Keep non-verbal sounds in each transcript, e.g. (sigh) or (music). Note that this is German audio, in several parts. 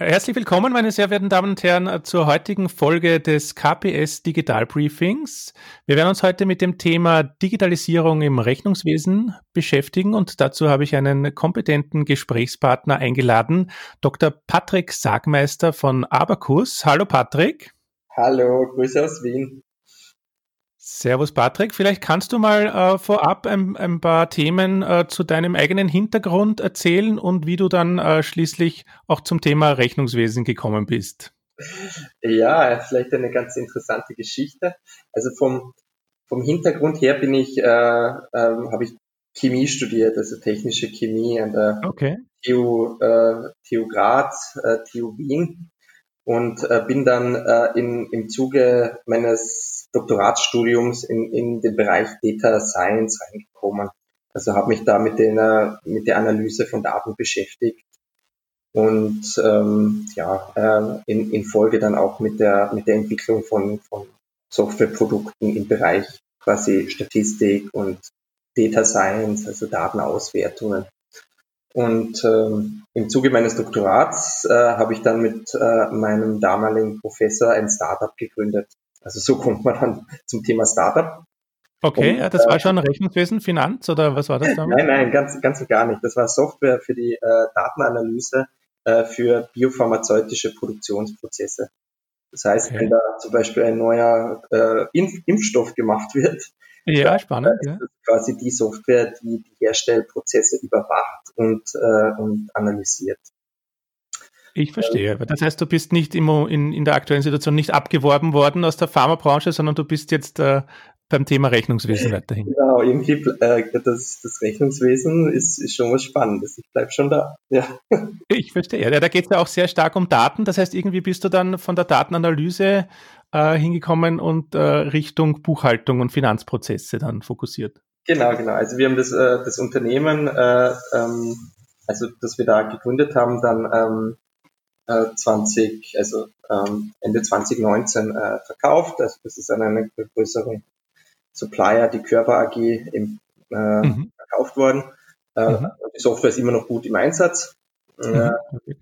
Herzlich willkommen, meine sehr verehrten Damen und Herren, zur heutigen Folge des KPS Digital Briefings. Wir werden uns heute mit dem Thema Digitalisierung im Rechnungswesen beschäftigen und dazu habe ich einen kompetenten Gesprächspartner eingeladen, Dr. Patrick Sagmeister von Abacus. Hallo Patrick. Hallo, Grüße aus Wien. Servus Patrick, vielleicht kannst du mal äh, vorab ein, ein, paar Themen äh, zu deinem eigenen Hintergrund erzählen und wie du dann äh, schließlich auch zum Thema Rechnungswesen gekommen bist. Ja, vielleicht eine ganz interessante Geschichte. Also vom, vom Hintergrund her bin ich, äh, ähm, habe ich Chemie studiert, also technische Chemie an der okay. TU, äh, TU Graz, äh, TU Wien und äh, bin dann äh, in, im Zuge meines Doktoratsstudiums in, in den Bereich Data Science reingekommen. Also habe mich da mit, den, mit der Analyse von Daten beschäftigt und ähm, ja, äh, in, in Folge dann auch mit der, mit der Entwicklung von, von Softwareprodukten im Bereich quasi Statistik und Data Science, also Datenauswertungen. Und ähm, im Zuge meines Doktorats äh, habe ich dann mit äh, meinem damaligen Professor ein Startup gegründet, also so (laughs) kommt man dann zum Thema Startup. Okay, und, ja, das war äh, schon Rechnungswesen, Finanz oder was war das damals? Nein, nein, ganz, ganz und gar nicht. Das war Software für die äh, Datenanalyse äh, für biopharmazeutische Produktionsprozesse. Das heißt, okay. wenn da zum Beispiel ein neuer äh, Impf Impfstoff gemacht (laughs) wird, ja, spannend, ja. ist quasi die Software, die die Herstellprozesse überwacht und, äh, und analysiert. Ich verstehe. Das heißt, du bist nicht immer in, in der aktuellen Situation nicht abgeworben worden aus der Pharmabranche, sondern du bist jetzt äh, beim Thema Rechnungswesen weiterhin. (laughs) Genau, irgendwie äh, das, das Rechnungswesen ist, ist schon was Spannendes. Ich bleibe schon da. Ja. Ich verstehe. Ja, da geht es ja auch sehr stark um Daten. Das heißt, irgendwie bist du dann von der Datenanalyse äh, hingekommen und äh, Richtung Buchhaltung und Finanzprozesse dann fokussiert. Genau, genau. Also wir haben das, äh, das Unternehmen, äh, ähm, also das wir da gegründet haben, dann ähm, 20, äh, also ähm, Ende 2019 äh, verkauft. Also das ist an einen größeren Supplier, die Körper AG, im, mhm. verkauft worden. Mhm. Die Software ist immer noch gut im Einsatz. Mhm. Äh,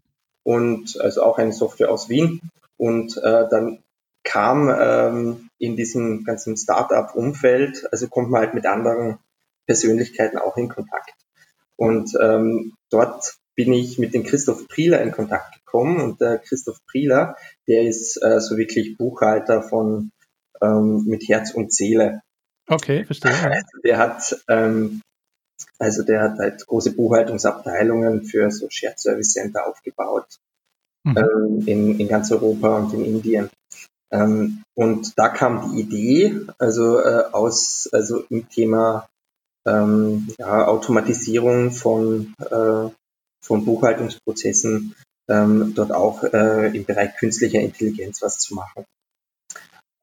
und also auch eine Software aus Wien. Und äh, dann kam ähm, in diesem ganzen Startup-Umfeld, also kommt man halt mit anderen Persönlichkeiten auch in Kontakt. Und ähm, dort bin ich mit dem Christoph Prieler in Kontakt gekommen und der Christoph Prieler, der ist äh, so wirklich Buchhalter von ähm, mit Herz und Seele. Okay, verstehe. Also der hat ähm, also der hat halt große Buchhaltungsabteilungen für so Shared Service Center aufgebaut mhm. ähm, in, in ganz Europa und in Indien. Ähm, und da kam die Idee, also äh, aus, also im Thema ähm, ja, Automatisierung von äh, von Buchhaltungsprozessen ähm, dort auch äh, im Bereich künstlicher Intelligenz was zu machen.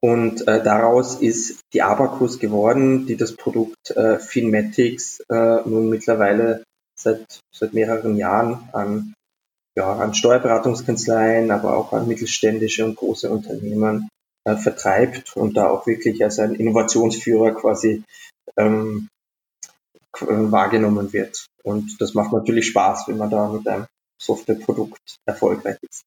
Und äh, daraus ist die Abacus geworden, die das Produkt äh, Finmatics äh, nun mittlerweile seit, seit mehreren Jahren an, ja, an Steuerberatungskanzleien, aber auch an mittelständische und große Unternehmen äh, vertreibt und da auch wirklich als ein Innovationsführer quasi ähm, wahrgenommen wird. Und das macht natürlich Spaß, wenn man da mit einem Softwareprodukt erfolgreich ist.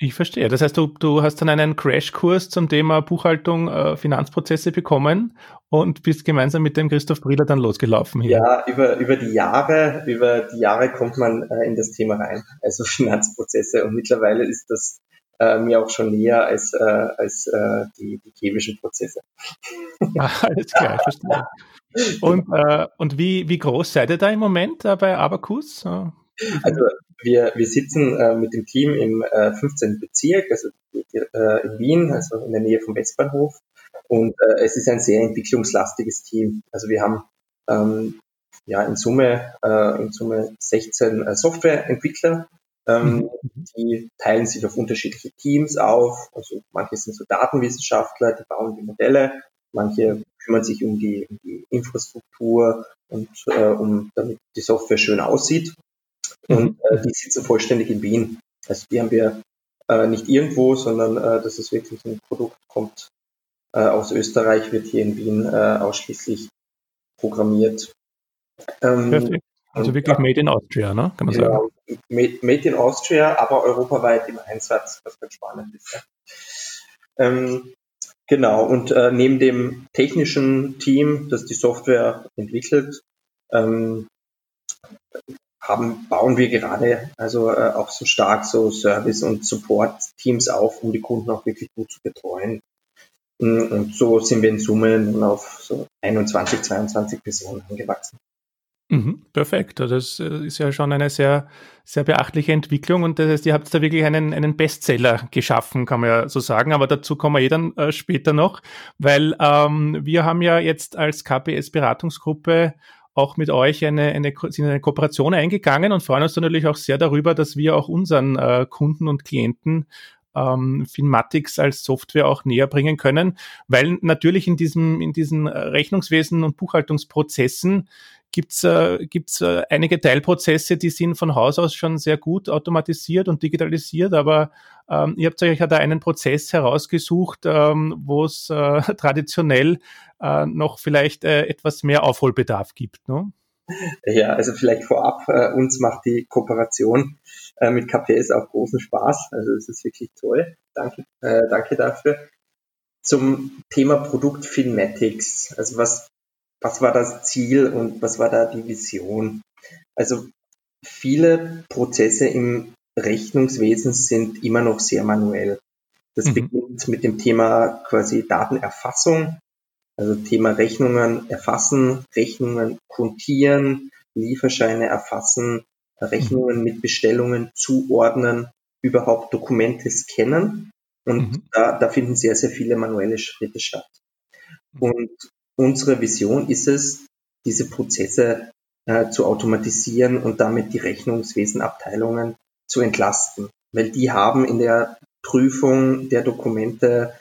Ich verstehe. Das heißt, du, du hast dann einen Crashkurs zum Thema Buchhaltung, äh, Finanzprozesse bekommen und bist gemeinsam mit dem Christoph Briller dann losgelaufen hier. Ja, über, über die Jahre, über die Jahre kommt man äh, in das Thema rein, also (laughs) Finanzprozesse. Und mittlerweile ist das äh, mir auch schon näher als, äh, als äh, die, die chemischen Prozesse. (laughs) Ah, alles klar, ich verstehe. Und, äh, und wie, wie groß seid ihr da im Moment äh, bei Abacus? Also wir, wir sitzen äh, mit dem Team im äh, 15. Bezirk, also äh, in Wien, also in der Nähe vom Westbahnhof. Und äh, es ist ein sehr entwicklungslastiges Team. Also wir haben ähm, ja in Summe, äh, in Summe 16 äh, Softwareentwickler, ähm, mhm. die teilen sich auf unterschiedliche Teams auf. Also manche sind so Datenwissenschaftler, die bauen die Modelle, manche kümmern sich um die, um die Infrastruktur und äh, um damit die Software schön aussieht. Und mhm. äh, die sitzen vollständig in Wien. Also die haben wir äh, nicht irgendwo, sondern äh, das ist wirklich ein Produkt, kommt äh, aus Österreich, wird hier in Wien äh, ausschließlich programmiert. Ähm, Also wirklich ja, Made in Austria, ne? kann man ja, sagen. Made in Austria, aber europaweit im Einsatz, was ganz spannend ist. Ja. Ähm, genau, und äh, neben dem technischen Team, das die Software entwickelt, ähm, haben, bauen wir gerade also äh, auch so stark so Service- und Support-Teams auf, um die Kunden auch wirklich gut zu betreuen. Mm, und so sind wir in Summe auf so 21, 22 Personen angewachsen. Mhm, perfekt. Also das äh, ist ja schon eine sehr, sehr beachtliche Entwicklung und das heißt, ihr habt da wirklich einen, einen Bestseller geschaffen, kann man ja so sagen. Aber dazu kommen wir eh dann äh, später noch, weil ähm, wir haben ja jetzt als KPS-Beratungsgruppe auch mit euch eine, eine, sind eine Kooperation eingegangen und freuen uns natürlich auch sehr darüber, dass wir auch unseren äh, Kunden und Klienten ähm, Finmatics als Software auch näher bringen können, weil natürlich in diesem in diesen Rechnungswesen und Buchhaltungsprozessen gibt's äh, äh, einige Teilprozesse, die sind von Haus aus schon sehr gut automatisiert und digitalisiert, aber ähm, ihr habt euch ja da einen Prozess herausgesucht, ähm, wo es äh, (laughs) traditionell äh, noch vielleicht äh, etwas mehr Aufholbedarf gibt. Ne? Ja, also vielleicht vorab, äh, uns macht die Kooperation äh, mit KPS auch großen Spaß. Also es ist wirklich toll. Danke, äh, danke dafür. Zum Thema Produkt Finmatics. Also was was war das Ziel und was war da die Vision? Also viele Prozesse im Rechnungswesen sind immer noch sehr manuell. Das mhm. beginnt mit dem Thema quasi Datenerfassung, also Thema Rechnungen erfassen, Rechnungen kontieren, Lieferscheine erfassen, Rechnungen mhm. mit Bestellungen zuordnen, überhaupt Dokumente scannen. Und mhm. da, da finden sehr, sehr viele manuelle Schritte statt. Und Unsere Vision ist es, diese Prozesse äh, zu automatisieren und damit die Rechnungswesenabteilungen zu entlasten, weil die haben in der Prüfung der Dokumente,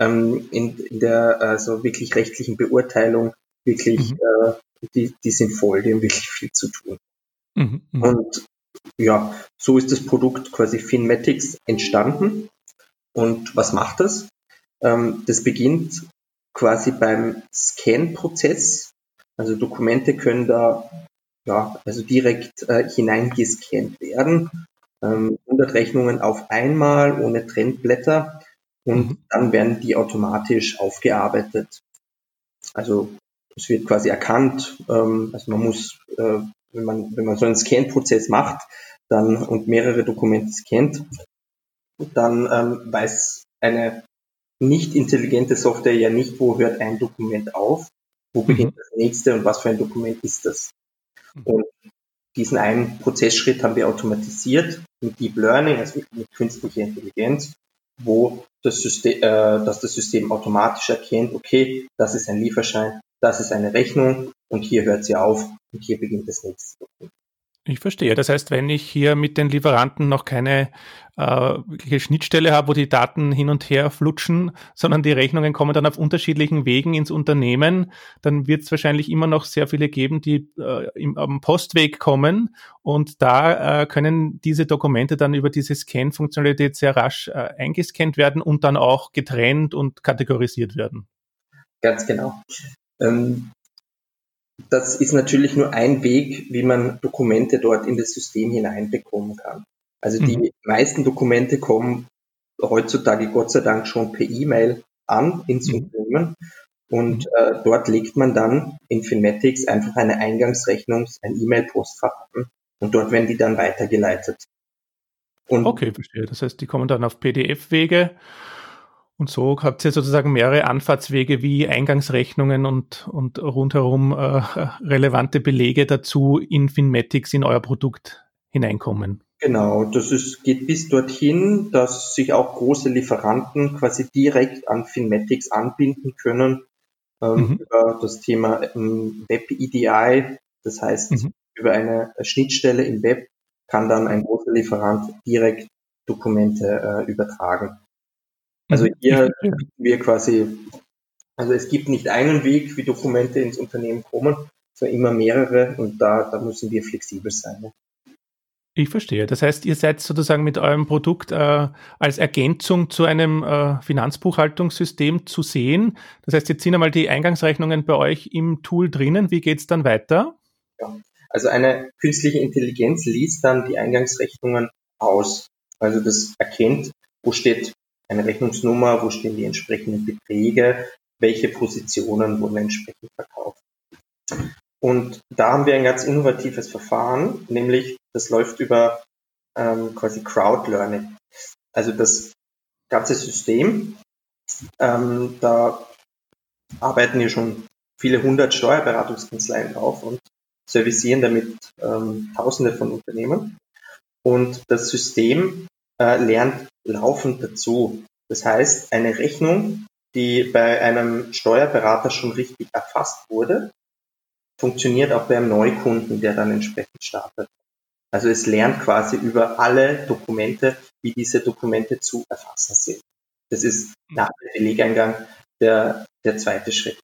ähm, in, in, der also wirklich rechtlichen Beurteilung wirklich, mhm. äh, die, die sind voll, die haben wirklich viel zu tun. Mhm, mh. Und ja, so ist das Produkt quasi Finmatics entstanden. Und was macht das? Ähm, das beginnt quasi beim Scan-Prozess. Also Dokumente können da ja, also direkt äh, hineingescannt werden. Ähm, 100 Rechnungen auf einmal ohne Trendblätter und mhm. dann werden die automatisch aufgearbeitet. Also es wird quasi erkannt, ähm, also man muss, äh, wenn man wenn man so einen Scan-Prozess macht, dann und mehrere Dokumente scannt, dann ähm, weiß eine nicht intelligente Software ja nicht, wo hört ein Dokument auf, wo mhm. beginnt das nächste und was für ein Dokument ist das. Mhm. Und diesen einen Prozessschritt haben wir automatisiert mit Deep Learning, also mit künstlicher Intelligenz, wo das System, äh, dass das System automatisch erkennt, okay, das ist ein Lieferschein, das ist eine Rechnung und hier hört sie auf und hier beginnt das nächste Dokument. Ich verstehe. Das heißt, wenn ich hier mit den Lieferanten noch keine äh, Schnittstelle habe, wo die Daten hin und her flutschen, sondern die Rechnungen kommen dann auf unterschiedlichen Wegen ins Unternehmen, dann wird es wahrscheinlich immer noch sehr viele geben, die äh, im, am Postweg kommen und da äh, können diese Dokumente dann über diese Scan-Funktionalität sehr rasch äh, eingescannt werden und dann auch getrennt und kategorisiert werden. Ganz genau. Ähm, das ist natürlich nur ein Weg, wie man Dokumente dort in das System hineinbekommen kann. Also die mhm. meisten Dokumente kommen heutzutage Gott sei Dank schon per E-Mail an ins mhm. Unternehmen und äh, dort legt man dann in Finmatics einfach eine Eingangsrechnung, ein E-Mail-Postfach an und dort werden die dann weitergeleitet. Und okay, verstehe. Das heißt, die kommen dann auf PDF-Wege und so habt ihr sozusagen mehrere Anfahrtswege wie Eingangsrechnungen und, und rundherum äh, relevante Belege dazu in Finmatics in euer Produkt hineinkommen. Genau, das ist, geht bis dorthin, dass sich auch große Lieferanten quasi direkt an Finmatics anbinden können ähm, mhm. über das Thema ähm, Web EDI. Das heißt, mhm. über eine Schnittstelle im Web kann dann ein großer Lieferant direkt Dokumente äh, übertragen. Also mhm. hier bieten wir quasi, also es gibt nicht einen Weg, wie Dokumente ins Unternehmen kommen, sondern immer mehrere und da, da müssen wir flexibel sein. Ne? Ich verstehe. Das heißt, ihr seid sozusagen mit eurem Produkt äh, als Ergänzung zu einem äh, Finanzbuchhaltungssystem zu sehen. Das heißt, jetzt sind einmal die Eingangsrechnungen bei euch im Tool drinnen. Wie geht es dann weiter? Ja. Also eine künstliche Intelligenz liest dann die Eingangsrechnungen aus. Also das erkennt, wo steht eine Rechnungsnummer, wo stehen die entsprechenden Beträge, welche Positionen wurden entsprechend verkauft. Und da haben wir ein ganz innovatives Verfahren, nämlich das läuft über ähm, quasi Crowd Learning. Also das ganze System, ähm, da arbeiten hier schon viele hundert Steuerberatungskanzleien drauf und servicieren damit ähm, Tausende von Unternehmen. Und das System äh, lernt laufend dazu. Das heißt, eine Rechnung, die bei einem Steuerberater schon richtig erfasst wurde, funktioniert auch bei einem Neukunden, der dann entsprechend startet. Also es lernt quasi über alle Dokumente, wie diese Dokumente zu erfassen sind. Das ist nach dem Belegeingang der, der zweite Schritt.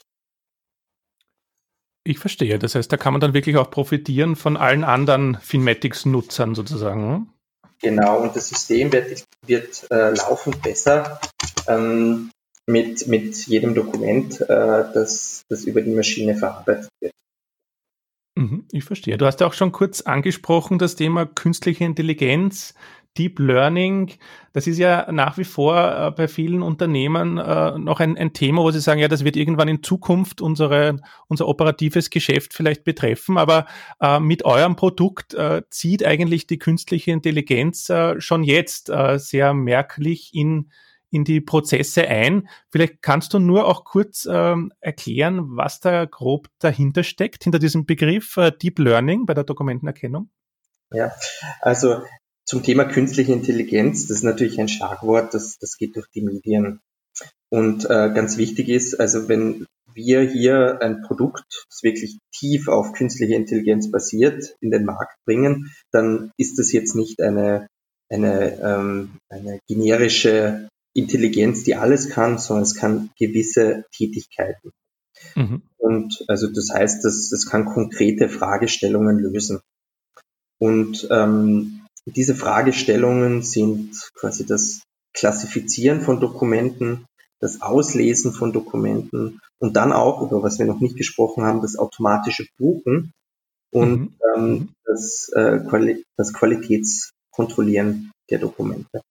Ich verstehe. Das heißt, da kann man dann wirklich auch profitieren von allen anderen Finmatics-Nutzern sozusagen. Genau, und das System wird, wird äh, laufend besser ähm, mit, mit jedem Dokument, äh, das, das über die Maschine verarbeitet wird. Mhm, ich verstehe. Du hast ja auch schon kurz angesprochen, das Thema künstliche Intelligenz. Deep Learning, das ist ja nach wie vor äh, bei vielen Unternehmen äh, noch ein, ein, Thema, wo sie sagen, ja, das wird irgendwann in Zukunft unsere, unser operatives Geschäft vielleicht betreffen, aber äh, mit eurem Produkt zieht eigentlich die künstliche Intelligenz schon jetzt sehr merklich in in die Prozesse ein. Vielleicht kannst du nur auch kurz ähm, erklären, was da grob dahinter steckt, hinter diesem Begriff äh, Deep Learning bei der Dokumentenerkennung. Ja, also zum Thema künstliche Intelligenz, das ist natürlich ein Schlagwort, das, das geht durch die Medien. Und äh, ganz wichtig ist, also wenn wir hier ein Produkt, das wirklich tief auf künstliche Intelligenz basiert, in den Markt bringen, dann ist das jetzt nicht eine, eine, ähm, eine generische Intelligenz, die alles kann, sondern es kann gewisse Tätigkeiten. Mhm. Und also das heißt, das, das kann konkrete Fragestellungen lösen. Und ähm, diese Fragestellungen sind quasi das Klassifizieren von Dokumenten, das Auslesen von Dokumenten und dann auch, über was wir noch nicht gesprochen haben, das automatische Buchen und mhm. ähm, das, äh, Quali das Qualitätskontrollieren der Dokumente.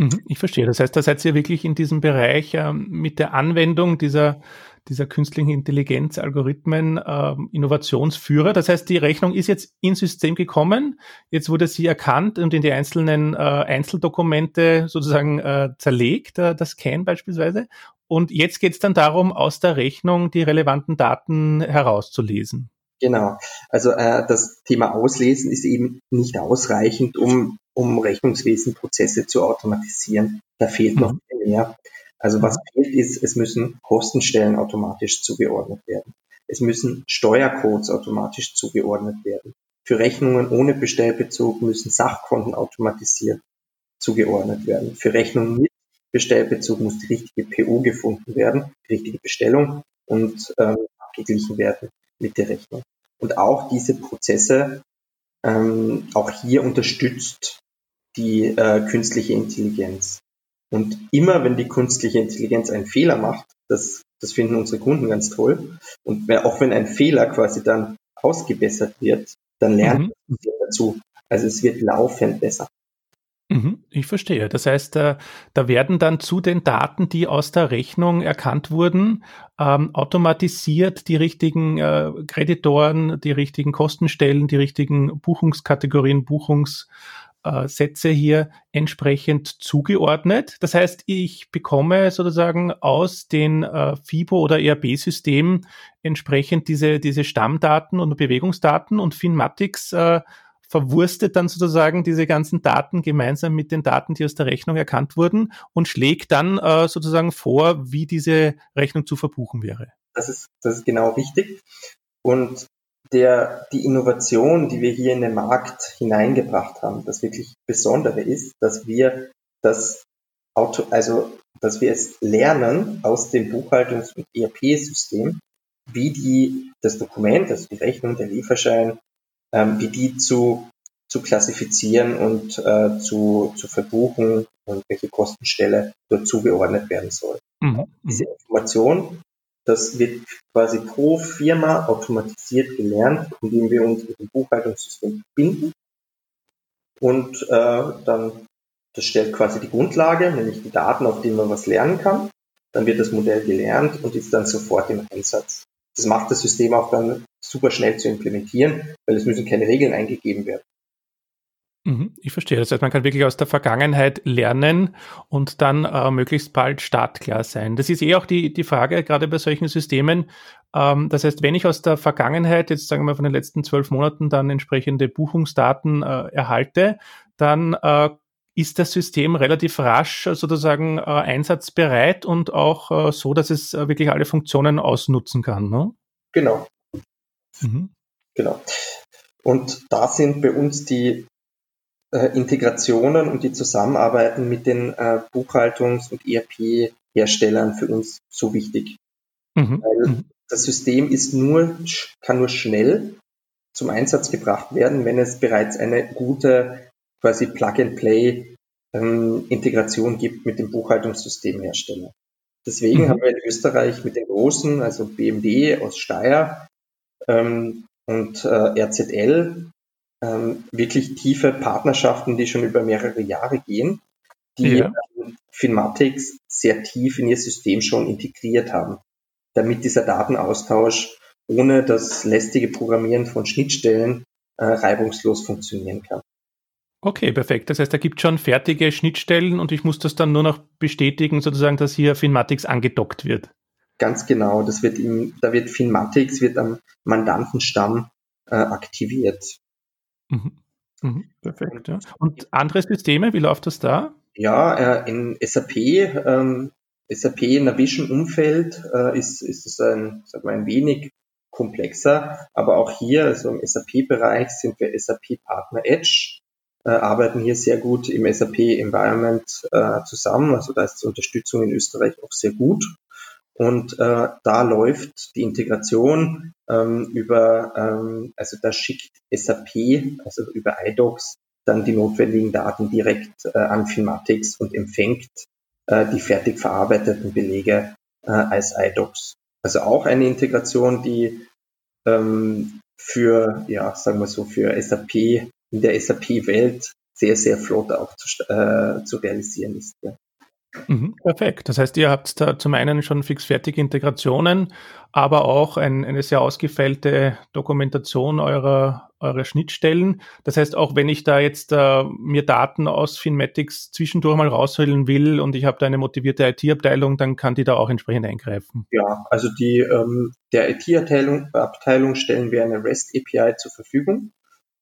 Mhm, ich verstehe. Das heißt, da seid ihr wirklich in diesem Bereich äh, mit der Anwendung dieser, dieser künstlichen Intelligenz-Algorithmen äh, Innovationsführer. Das heißt, die Rechnung ist jetzt ins System gekommen, jetzt wurde sie erkannt und in die einzelnen äh, Einzeldokumente sozusagen äh, zerlegt, äh, das Scan beispielsweise. Und jetzt geht es dann darum, aus der Rechnung die relevanten Daten herauszulesen. Genau. Also äh, das Thema Auslesen ist eben nicht ausreichend, um um Rechnungswesenprozesse zu automatisieren. Da fehlt noch mhm. viel mehr. Also was fehlt ist, es müssen Kostenstellen automatisch zugeordnet werden. Es müssen Steuercodes automatisch zugeordnet werden. Für Rechnungen ohne Bestellbezug müssen Sachkonten automatisiert zugeordnet werden. Für Rechnungen mit Bestellbezug muss die richtige PO gefunden werden, die richtige Bestellung und ähm, abgeglichen werden mit der Rechnung. Und auch diese Prozesse ähm, auch hier unterstützt die äh, künstliche Intelligenz. Und immer wenn die künstliche Intelligenz einen Fehler macht, das, das finden unsere Kunden ganz toll. Und auch wenn ein Fehler quasi dann ausgebessert wird, dann lernt mhm. dazu. Also es wird laufend besser. Mhm, ich verstehe. Das heißt, da, da werden dann zu den Daten, die aus der Rechnung erkannt wurden, ähm, automatisiert die richtigen äh, Kreditoren, die richtigen Kostenstellen, die richtigen Buchungskategorien, Buchungssätze hier entsprechend zugeordnet. Das heißt, ich bekomme sozusagen aus den äh, FIBO oder ERB-Systemen entsprechend diese, diese Stammdaten und Bewegungsdaten und Finmatics äh, verwurstet dann sozusagen diese ganzen Daten gemeinsam mit den Daten, die aus der Rechnung erkannt wurden und schlägt dann äh, sozusagen vor, wie diese Rechnung zu verbuchen wäre. Das ist, das ist genau richtig. Und der, die Innovation, die wir hier in den Markt hineingebracht haben, das wirklich Besondere ist, dass wir das Auto, also, dass wir es lernen aus dem Buchhaltungs- und ERP-System, wie die, das Dokument, also die Rechnung, der Lieferschein, ähm, wie die zu, zu klassifizieren und äh, zu, zu verbuchen und welche Kostenstelle dort zugeordnet werden soll. Mhm. Diese Information Das wird quasi pro Firma automatisiert gelernt, indem wir uns mit dem Buchhaltungssystem verbinden. Und äh, dann, das stellt quasi die Grundlage, nämlich die Daten, auf denen man was lernen kann. Dann wird das Modell gelernt und ist dann sofort im Einsatz. Das macht das System auch dann super schnell zu implementieren, weil es müssen keine Regeln eingegeben werden. Mhm, ich verstehe. Das heißt, man kann wirklich aus der Vergangenheit lernen und dann äh, möglichst bald startklar sein. Das ist eh auch die, die Frage, gerade bei solchen Systemen. Ähm, das heißt, wenn ich aus der Vergangenheit, jetzt sagen wir von den letzten zwölf Monaten, dann entsprechende Buchungsdaten äh, erhalte, dann äh, ist das System relativ rasch sozusagen äh, einsatzbereit und auch äh, so, dass es äh, wirklich alle Funktionen ausnutzen kann. Ne? Genau. Mhm. Genau. Und da sind bei uns die Integrationen und die Zusammenarbeiten mit den äh, Buchhaltungs- und ERP-Herstellern für uns so wichtig. Mhm. Weil mhm. das System ist nur, kann nur schnell zum Einsatz gebracht werden, wenn es bereits eine gute quasi Plug-and-Play ähm, gibt mit dem Buchhaltungssystemhersteller. Deswegen mhm. haben wir in Österreich mit den großen, also BMD aus Steyr ähm, und äh, RZL ähm, wirklich tiefe Partnerschaften, die schon über mehrere Jahre gehen, die ja. ähm, Finmatics sehr tief in ihr System schon integriert haben, damit dieser Datenaustausch ohne das lästige Programmieren von Schnittstellen äh, reibungslos funktionieren kann. Okay, perfekt. Das heißt, da gibt schon fertige Schnittstellen und ich muss das dann nur noch bestätigen, sozusagen, dass hier Finmatics angedockt wird. Ganz genau. Das wird im, da wird Finmatics wird am Mandantenstamm äh, aktiviert. Mhm. Mhm. Perfekt. Ja. Und andere Systeme, wie läuft das da? Ja, äh, in SAP, ähm, SAP Navision-Umfeld äh, ist, ist es ein, sag mal, ein wenig komplexer, aber auch hier, also im SAP-Bereich, sind wir SAP-Partner Edge, äh, arbeiten hier sehr gut im SAP-Environment äh, zusammen, also da ist die Unterstützung in Österreich auch sehr gut. Und äh, da läuft die Integration ähm, über, ähm, also da schickt SAP, also über iDocs, dann die notwendigen Daten direkt äh, an Filmatics und empfängt äh, die fertig verarbeiteten Belege äh, als iDocs. Also auch eine Integration, die ähm, für, ja, sagen wir so, für SAP in der SAP-Welt sehr, sehr flott auch zu, äh, zu realisieren ist. Ja. Mhm, perfekt. Das heißt, ihr habt da zum einen schon fixfertige Integrationen, aber auch ein, eine sehr ausgefeilte Dokumentation eurer, eurer Schnittstellen. Das heißt, auch wenn ich da jetzt äh, mir Daten aus Finmatics zwischendurch mal rausholen will und ich habe da eine motivierte IT-Abteilung, dann kann die da auch entsprechend eingreifen. Ja, also die ähm, der IT-Abteilung Abteilung stellen wir eine REST-API zur Verfügung.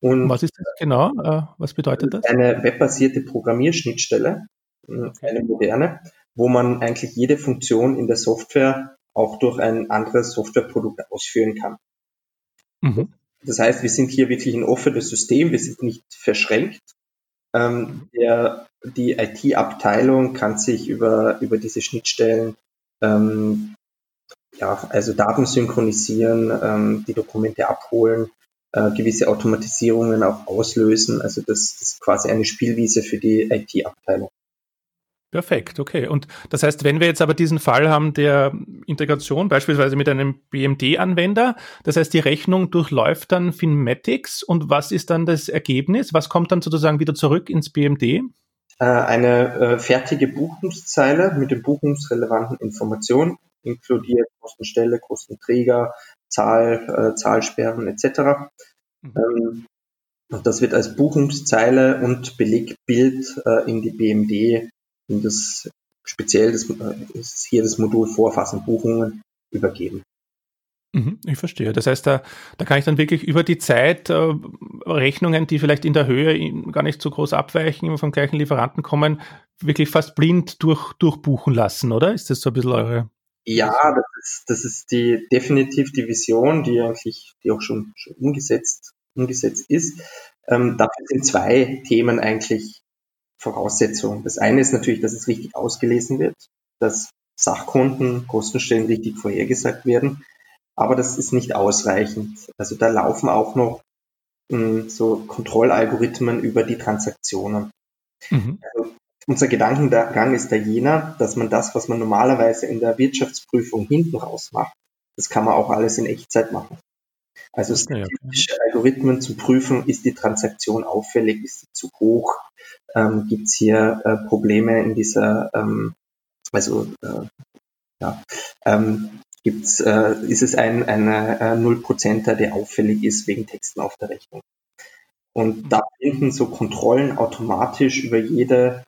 Und was ist das genau? Äh, was bedeutet das? Eine webbasierte Programmierschnittstelle, eine moderne, wo man eigentlich jede Funktion in der Software auch durch ein anderes Softwareprodukt ausführen kann. Mhm. Das heißt, wir sind hier wirklich ein offenes System, wir sind nicht verschränkt. Ähm, der, die IT-Abteilung kann sich über, über diese Schnittstellen ähm, ja, also Daten synchronisieren, ähm, die Dokumente abholen, äh, gewisse Automatisierungen auch auslösen. Also das, das ist quasi eine Spielwiese für die IT-Abteilung. Perfekt, okay. Und das heißt, wenn wir jetzt aber diesen Fall haben der Integration, beispielsweise mit einem BMD-Anwender, das heißt, die Rechnung durchläuft dann Finmatics und was ist dann das Ergebnis? Was kommt dann sozusagen wieder zurück ins BMD? Äh, eine äh, fertige Buchungszeile mit den buchungsrelevanten Informationen, inkludiert Kostenstelle, Kostenträger, Zahl, äh, Zahlsperren etc. Mhm. Ähm, und das wird als Buchungszeile und Belegbild äh, in die BMD und das speziell das, ist hier das Modul Vorfassen Buchungen übergeben. Mhm, ich verstehe. Das heißt, da, da kann ich dann wirklich über die Zeit äh, Rechnungen, die vielleicht in der Höhe gar nicht so groß abweichen, immer vom gleichen Lieferanten kommen, wirklich fast blind durch, durchbuchen lassen, oder? Ist das so ein bisschen eure? Ja, das ist, das ist die definitiv die Vision, die eigentlich, die auch schon, schon umgesetzt, umgesetzt ist. Ähm, dafür sind zwei Themen eigentlich Voraussetzung. Das eine ist natürlich, dass es richtig ausgelesen wird, dass Sachkunden, Kostenstellen richtig vorhergesagt werden. Aber das ist nicht ausreichend. Also da laufen auch noch mh, hm, so Kontrollalgorithmen über die Transaktionen. Mhm. Also unser Gedankengang ist da jener, dass man das, was man normalerweise in der Wirtschaftsprüfung hinten raus macht, das kann man auch alles in Echtzeit machen. Also statistische Algorithmen zu prüfen, ist die Transaktion auffällig, ist sie zu hoch, ähm, gibt es hier äh, Probleme in dieser, ähm, also äh, ja, ähm, gibt's, äh, ist es ein eine äh, Nullprozenter, der auffällig ist wegen Texten auf der Rechnung. Und da finden so Kontrollen automatisch über jede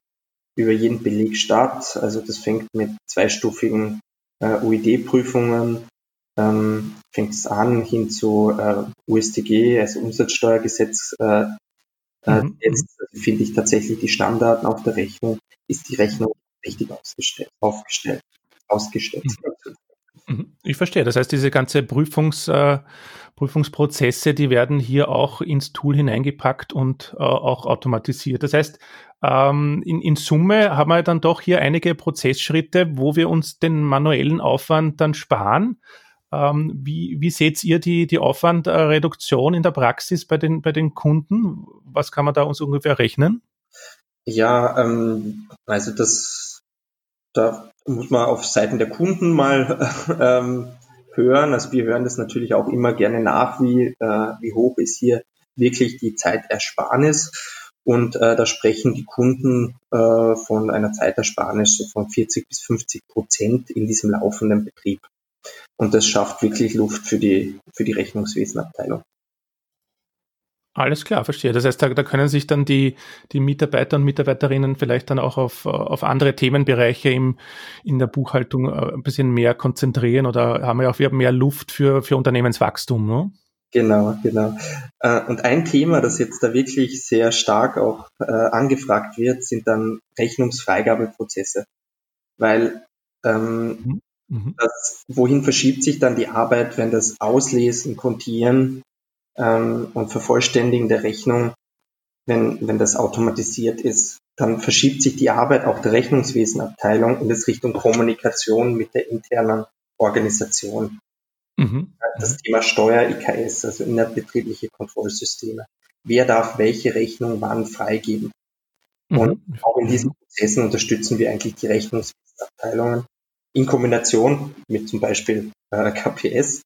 über jeden Beleg statt. Also das fängt mit zweistufigen äh, UID-Prüfungen, ähm, fängt es an hin zu äh, USTG, also Umsatzsteuergesetz. Äh, mhm. Jetzt finde ich tatsächlich die Standarten auf der Rechnung, ist die Rechnung richtig ausgestellt, aufgestellt, ausgestellt. Mhm. Mhm. Ich verstehe. Das heißt, diese ganze Prüfungs, äh, Prüfungsprozesse, die werden hier auch ins Tool hineingepackt und äh, auch automatisiert. Das heißt, ähm, in, in Summe haben wir dann doch hier einige Prozessschritte, wo wir uns den manuellen Aufwand dann sparen. Ähm, wie, wie seht ihr die, die Aufwandreduktion in der Praxis bei den, bei den Kunden? Was kann man da uns ungefähr rechnen? Ja, ähm, also das, da muss man auf Seiten der Kunden mal (laughs) ähm, hören. Also wir hören das natürlich auch immer gerne nach, wie, äh, wie hoch ist hier wirklich die Zeitersparnis. Und äh, da sprechen die Kunden äh, von einer Zeitersparnis von 40 bis 50 Prozent in diesem laufenden Betrieb. Und das schafft wirklich Luft für die, für die Rechnungswesenabteilung. Alles klar, verstehe. Das heißt, da, da, können sich dann die, die Mitarbeiter und Mitarbeiterinnen vielleicht dann auch auf, auf andere Themenbereiche im, in der Buchhaltung äh, ein bisschen mehr konzentrieren oder haben ja auch mehr Luft für, für Unternehmenswachstum. Ne? Genau, genau. Äh, und ein Thema, das jetzt da wirklich sehr stark auch äh, angefragt wird, sind dann Rechnungsfreigabeprozesse. Weil ähm, mhm. Mhm. das, wohin verschiebt sich dann die Arbeit, wenn das Auslesen, Kontieren ähm, und Vervollständigen der Rechnung, wenn, wenn das automatisiert ist, dann verschiebt sich die Arbeit auch der Rechnungswesenabteilung in das Richtung Kommunikation mit der internen Organisation. Mhm. Das Thema Steuer, IKS, also innerbetriebliche Kontrollsysteme. Wer darf welche Rechnung wann freigeben? Mhm. Und auch in diesen Prozessen unterstützen wir eigentlich die Rechnungswesenabteilungen in Kombination mit zum Beispiel äh, KPS,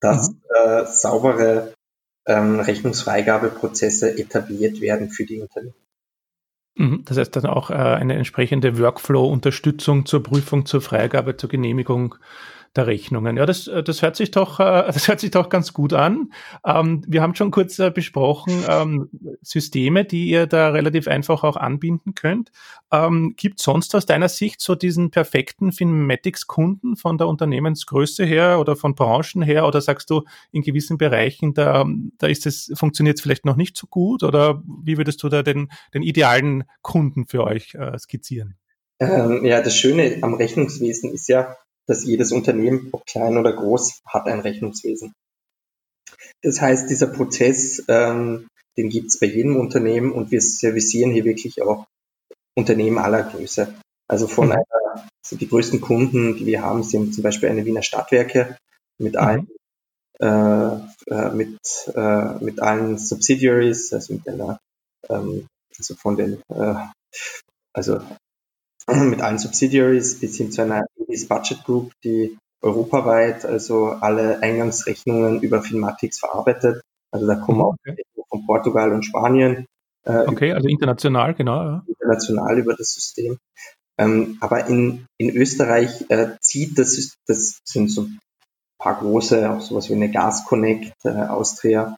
dass mhm. äh, saubere ähm, Rechnungsfreigabeprozesse etabliert werden für die Unternehmen. Mhm. Das heißt dann auch äh, eine entsprechende Workflow-Unterstützung zur Prüfung, zur Freigabe, zur Genehmigung der Rechnungen. Ja, das, äh, das hört sich doch, äh, (laughs) das hört sich doch ganz gut an. Ähm, wir haben schon kurz äh, besprochen, ähm, Systeme, die ihr da relativ einfach auch anbinden könnt. Ähm, gibt sonst aus deiner Sicht so diesen perfekten Finmatics-Kunden von der Unternehmensgröße her oder von Branchen her? Oder sagst du, in gewissen Bereichen, da, da ist es, funktioniert es vielleicht noch nicht so gut? Oder wie würdest du da den, den idealen Kunden für euch skizzieren? Ähm, ja, das Schöne am Rechnungswesen ist ja, dass jedes Unternehmen, ob klein oder groß, hat ein Rechnungswesen. Das heißt, dieser Prozess, ähm, den gibt es bei jedem Unternehmen und wir servicieren hier wirklich auch Unternehmen aller Größe. Also von mhm. einer, also die größten Kunden, die wir haben, sind zum Beispiel eine Wiener Stadtwerke mit mhm. allen äh, äh, mit, äh, mit allen Subsidiaries, also mit einer, ähm, also von den, äh, also (clears throat) mit allen Subsidiaries bis hin zu einer EBIS Budget Group, die europaweit also alle Eingangsrechnungen über Filmatics verarbeitet. Also da kommen auch okay. von Portugal und Spanien. Äh, okay, also international, genau. Ja. International über das System. Ähm, aber in, in Österreich äh, zieht das, das sind so ein paar große, auch sowas wie eine Gas Connect, äh, Austria.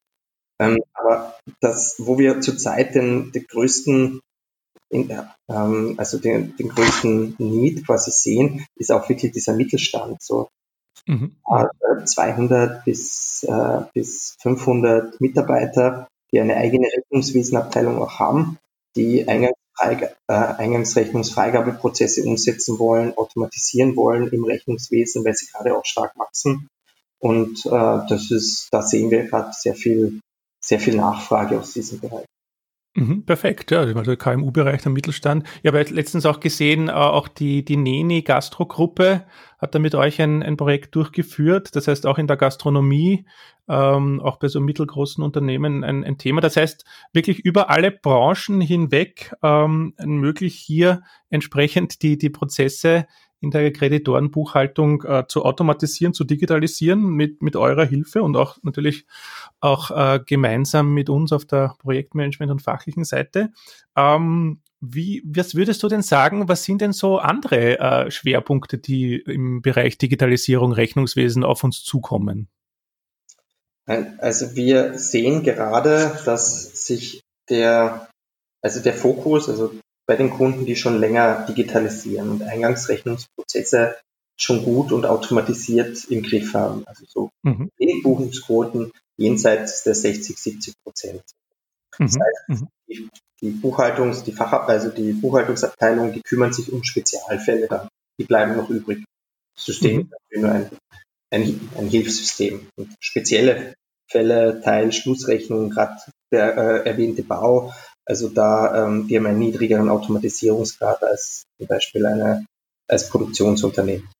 Ähm, aber das, wo wir zurzeit den, den größten in, ähm, also den, den größten Need quasi sehen, ist auch wirklich dieser Mittelstand. So mhm. äh, 200 bis, äh, bis 500 Mitarbeiter, die eine eigene Rechnungswesenabteilung auch haben, die Eingangsfreig äh, Eingangsrechnungsfreigabeprozesse umsetzen wollen, automatisieren wollen im Rechnungswesen, weil sie gerade auch stark wachsen. Und äh, das ist, da sehen wir gerade sehr viel, sehr viel Nachfrage aus diesem Bereich. Mhm, perfekt, ja, also KMU-Bereich, der Mittelstand. Ich habe letztens auch gesehen, äh, auch die, die Neni Gastro-Gruppe hat da mit euch ein, ein Projekt durchgeführt. Das heißt, auch in der Gastronomie, ähm, auch bei so mittelgroßen Unternehmen ein, ein Thema. Das heißt, wirklich über alle Branchen hinweg ähm, möglich hier entsprechend die, die Prozesse in der Kreditorenbuchhaltung äh, zu automatisieren, zu digitalisieren mit, mit eurer Hilfe und auch natürlich auch äh, gemeinsam mit uns auf der Projektmanagement und fachlichen Seite. Ähm, wie, was würdest du denn sagen, was sind denn so andere äh, Schwerpunkte, die im Bereich Digitalisierung, Rechnungswesen auf uns zukommen? Also wir sehen gerade, dass sich der, also der Fokus, also bei den Kunden, die schon länger digitalisieren und Eingangsrechnungsprozesse schon gut und automatisiert im Griff haben. Also so mhm. Buchungsquoten jenseits der 60, 70 Prozent. Das mhm. heißt, mhm. die, die Buchhaltungs-, die Fach, also die Buchhaltungsabteilung, die kümmern sich um Spezialfälle dann. Die bleiben noch übrig. Das System mhm. ist nur ein, ein, ein Hilfssystem. Und spezielle Fälle, Teil, Schlussrechnung, gerade der äh, erwähnte Bau, also da, ähm, die haben einen niedrigeren Automatisierungsgrad als zum Beispiel eine, als Produktionsunternehmen.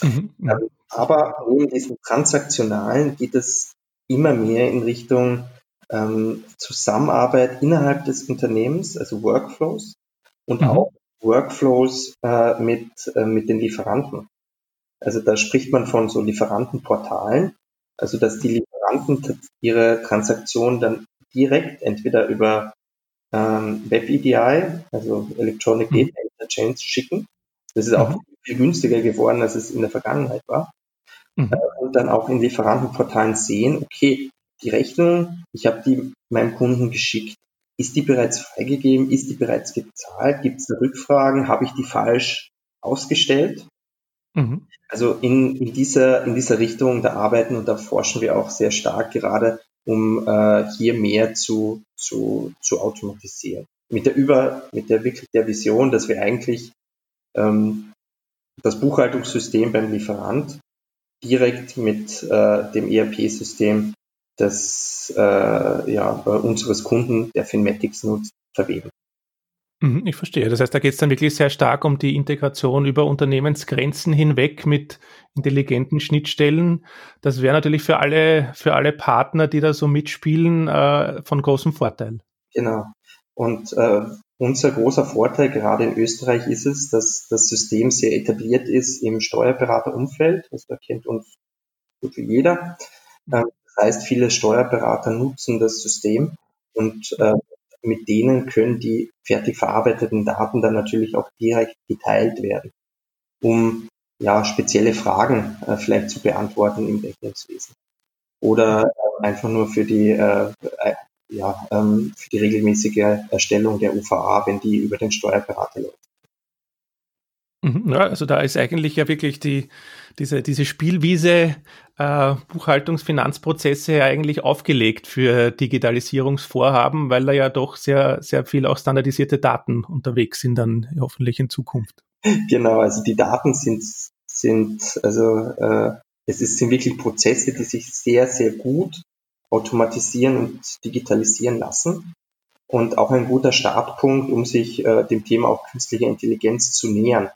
Mhm. Ähm, aber neben diesen transaktionalen geht es immer mehr in Richtung ähm, Zusammenarbeit innerhalb des Unternehmens, also Workflows und mhm. auch Workflows äh, mit, äh, mit den Lieferanten. Also da spricht man von so Lieferantenportalen, also dass die Lieferanten ihre Transaktionen dann direkt entweder über ähm, Web-EDI, also Electronic mhm. Data Interchange, schicken. Das ist auch mhm. viel günstiger geworden, als es in der Vergangenheit war. Mhm. Äh, und dann auch in Lieferantenportalen sehen, okay, die Rechnung, ich habe die meinem Kunden geschickt. Ist die bereits freigegeben? Ist die bereits gezahlt? Gibt es Rückfragen? Habe ich die falsch ausgestellt? Mhm. Also in, in, dieser, in dieser Richtung, da arbeiten und da forschen wir auch sehr stark gerade um äh, hier mehr zu, zu, zu automatisieren. Mit der über, mit der wirklich der Vision, dass wir eigentlich ähm, das Buchhaltungssystem beim Lieferant direkt mit äh, dem ERP-System des äh, ja, unseres Kunden, der Finmatics nutzt, verweben. Mhm, ich verstehe. Das heißt, da geht es dann wirklich sehr stark um die Integration über Unternehmensgrenzen hinweg mit intelligenten Schnittstellen. Das wäre natürlich für alle, für alle Partner, die da so mitspielen, äh, von großem Vorteil. Genau. Und äh, unser großer Vorteil gerade in Österreich ist es, dass das System sehr etabliert ist im Steuerberaterumfeld. Das kennt uns gut wie jeder. Ähm, das heißt, viele Steuerberater nutzen das System und äh, mit denen können die fertig verarbeiteten Daten dann natürlich auch direkt geteilt werden, um ja spezielle Fragen äh, vielleicht zu beantworten im Rechnungswesen oder äh, einfach nur für die äh, äh ja, ähm, für die regelmäßige Erstellung der UVA, wenn die über den Steuerberater läuft. Mhm, ja, also da ist eigentlich ja wirklich die, diese, diese Spielwiese äh, Buchhaltungsfinanzprozesse eigentlich aufgelegt für Digitalisierungsvorhaben, weil da ja doch sehr, sehr viel auch standardisierte Daten unterwegs sind dann hoffentlich in Zukunft. Genau, also die Daten sind, sind also äh, es ist, sind wirklich Prozesse, die sich sehr, sehr gut automatisieren und digitalisieren lassen und auch ein guter Startpunkt, um sich äh, dem Thema auch künstliche Intelligenz zu nähern.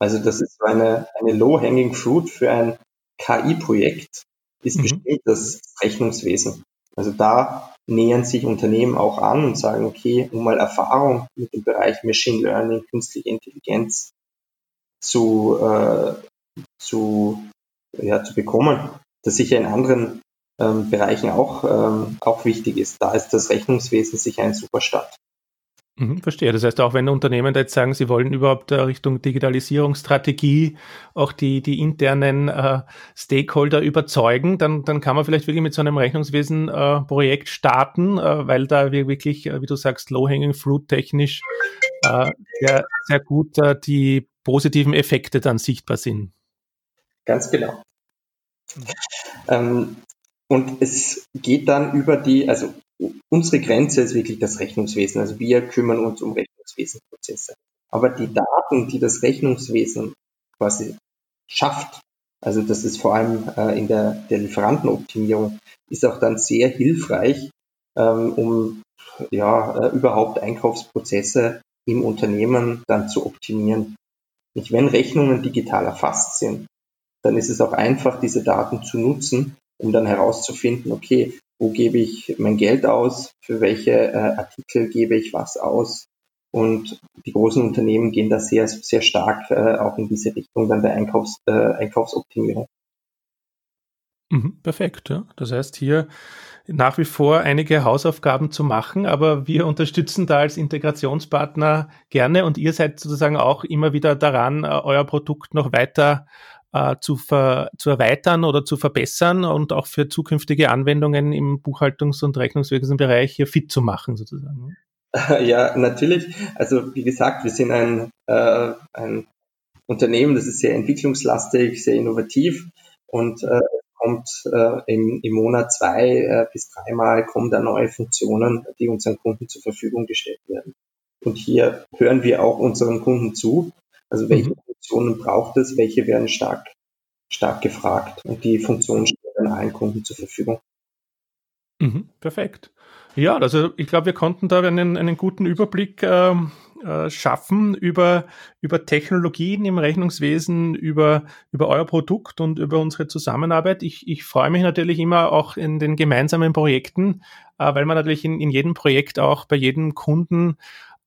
Also das ist eine, eine low-hanging fruit für ein KI-Projekt, ist mhm. bestimmt das Rechnungswesen. Also da nähern sich Unternehmen auch an und sagen, okay, um mal Erfahrung mit dem Bereich Machine Learning, künstliche Intelligenz zu, äh, zu, ja, zu bekommen, das sicher in anderen ähm, Bereichen auch, ähm, auch wichtig ist. Da ist das Rechnungswesen sicher ein super Start. Mhm, verstehe. Das heißt, auch wenn Unternehmen jetzt sagen, sie wollen überhaupt äh, Richtung Digitalisierungsstrategie auch die, die internen äh, Stakeholder überzeugen, dann, dann kann man vielleicht wirklich mit so einem Rechnungswesen-Projekt äh, starten, äh, weil da wir wirklich, äh, wie du sagst, low-hanging fruit technisch äh, sehr, sehr gut die positiven Effekte dann sichtbar sind. Ganz genau. Mhm. Ähm, und es geht dann über die, also unsere Grenze ist wirklich das Rechnungswesen. Also wir kümmern uns um Rechnungswesenprozesse. Aber die Daten, die das Rechnungswesen quasi schafft, also das ist vor allem äh, in der, der Lieferantenoptimierung, ist auch dann sehr hilfreich, ähm, um ja, äh, überhaupt Einkaufsprozesse im Unternehmen dann zu optimieren. Nicht, wenn Rechnungen digital erfasst sind, dann ist es auch einfach, diese Daten zu nutzen, um dann herauszufinden, okay, wo gebe ich mein Geld aus, für welche äh, Artikel gebe ich was aus. Und die großen Unternehmen gehen da sehr, sehr stark äh, auch in diese Richtung dann der Einkaufs, äh, Einkaufsoptimierung. Mhm, perfekt. Ja. Das heißt, hier nach wie vor einige Hausaufgaben zu machen, aber wir unterstützen da als Integrationspartner gerne und ihr seid sozusagen auch immer wieder daran, äh, euer Produkt noch weiter äh, zu, ver, zu erweitern oder zu verbessern und auch für zukünftige Anwendungen im Buchhaltungs- und Rechnungswesenbereich hier fit zu machen sozusagen. (laughs) Ja, natürlich. Also wie gesagt, wir sind ein, äh, ein Unternehmen, das ist sehr entwicklungslastig, sehr innovativ und äh, kommt äh, im, im Monat zwei äh, bis dreimal kommen da neue Funktionen, die unseren Kunden zur Verfügung gestellt werden. Und hier hören wir auch unseren Kunden zu. Also welche mhm. Funktionen braucht es, welche werden stark, stark gefragt und die Funktionen stehen dann allen Kunden zur Verfügung. Mhm, perfekt. Ja, also ich glaube, wir konnten da einen, einen guten Überblick ähm, äh, schaffen über, über Technologien im Rechnungswesen, über, über euer Produkt und über unsere Zusammenarbeit. Ich, ich freue mich natürlich immer auch in den gemeinsamen Projekten, äh, weil man natürlich in, in jedem Projekt auch bei jedem Kunden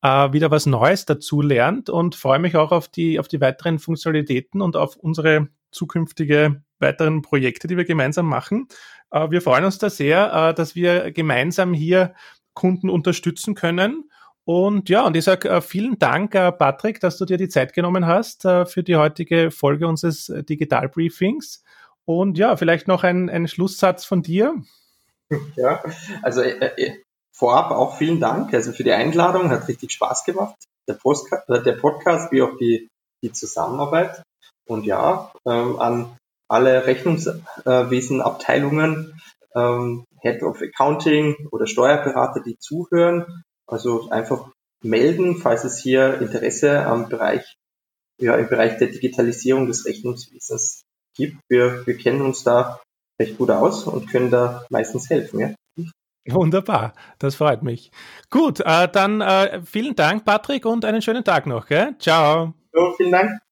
äh, wieder was Neues dazu lernt und freue mich auch auf die, auf die weiteren Funktionalitäten und auf unsere zukünftige weiteren Projekte, die wir gemeinsam machen. Äh, wir freuen uns da sehr, äh, dass wir gemeinsam hier Kunden unterstützen können und ja, und ich sage äh, vielen Dank, äh, Patrick, dass du dir die Zeit genommen hast äh, für die heutige Folge unseres Digital Briefings. Und ja, vielleicht noch ein, ein Schlusssatz von dir. Ja, also vorab auch vielen Dank also für die Einladung, hat richtig Spaß gemacht. Der, Postka der Podcast wie auch die, die Zusammenarbeit. Und ja, ähm, an alle Rechnungswesenabteilungen, ähm, Head of Accounting oder Steuerberater, die zuhören, also einfach melden, falls es hier Interesse am Bereich, ja, im Bereich der Digitalisierung des Rechnungswesens gibt. Wir, wir kennen uns da recht gut aus und können da meistens helfen, ja. (laughs) Wunderbar, das freut mich. Gut, äh, dann äh, vielen Dank, Patrick, und einen schönen Tag noch. Gell? Ciao. So, vielen Dank.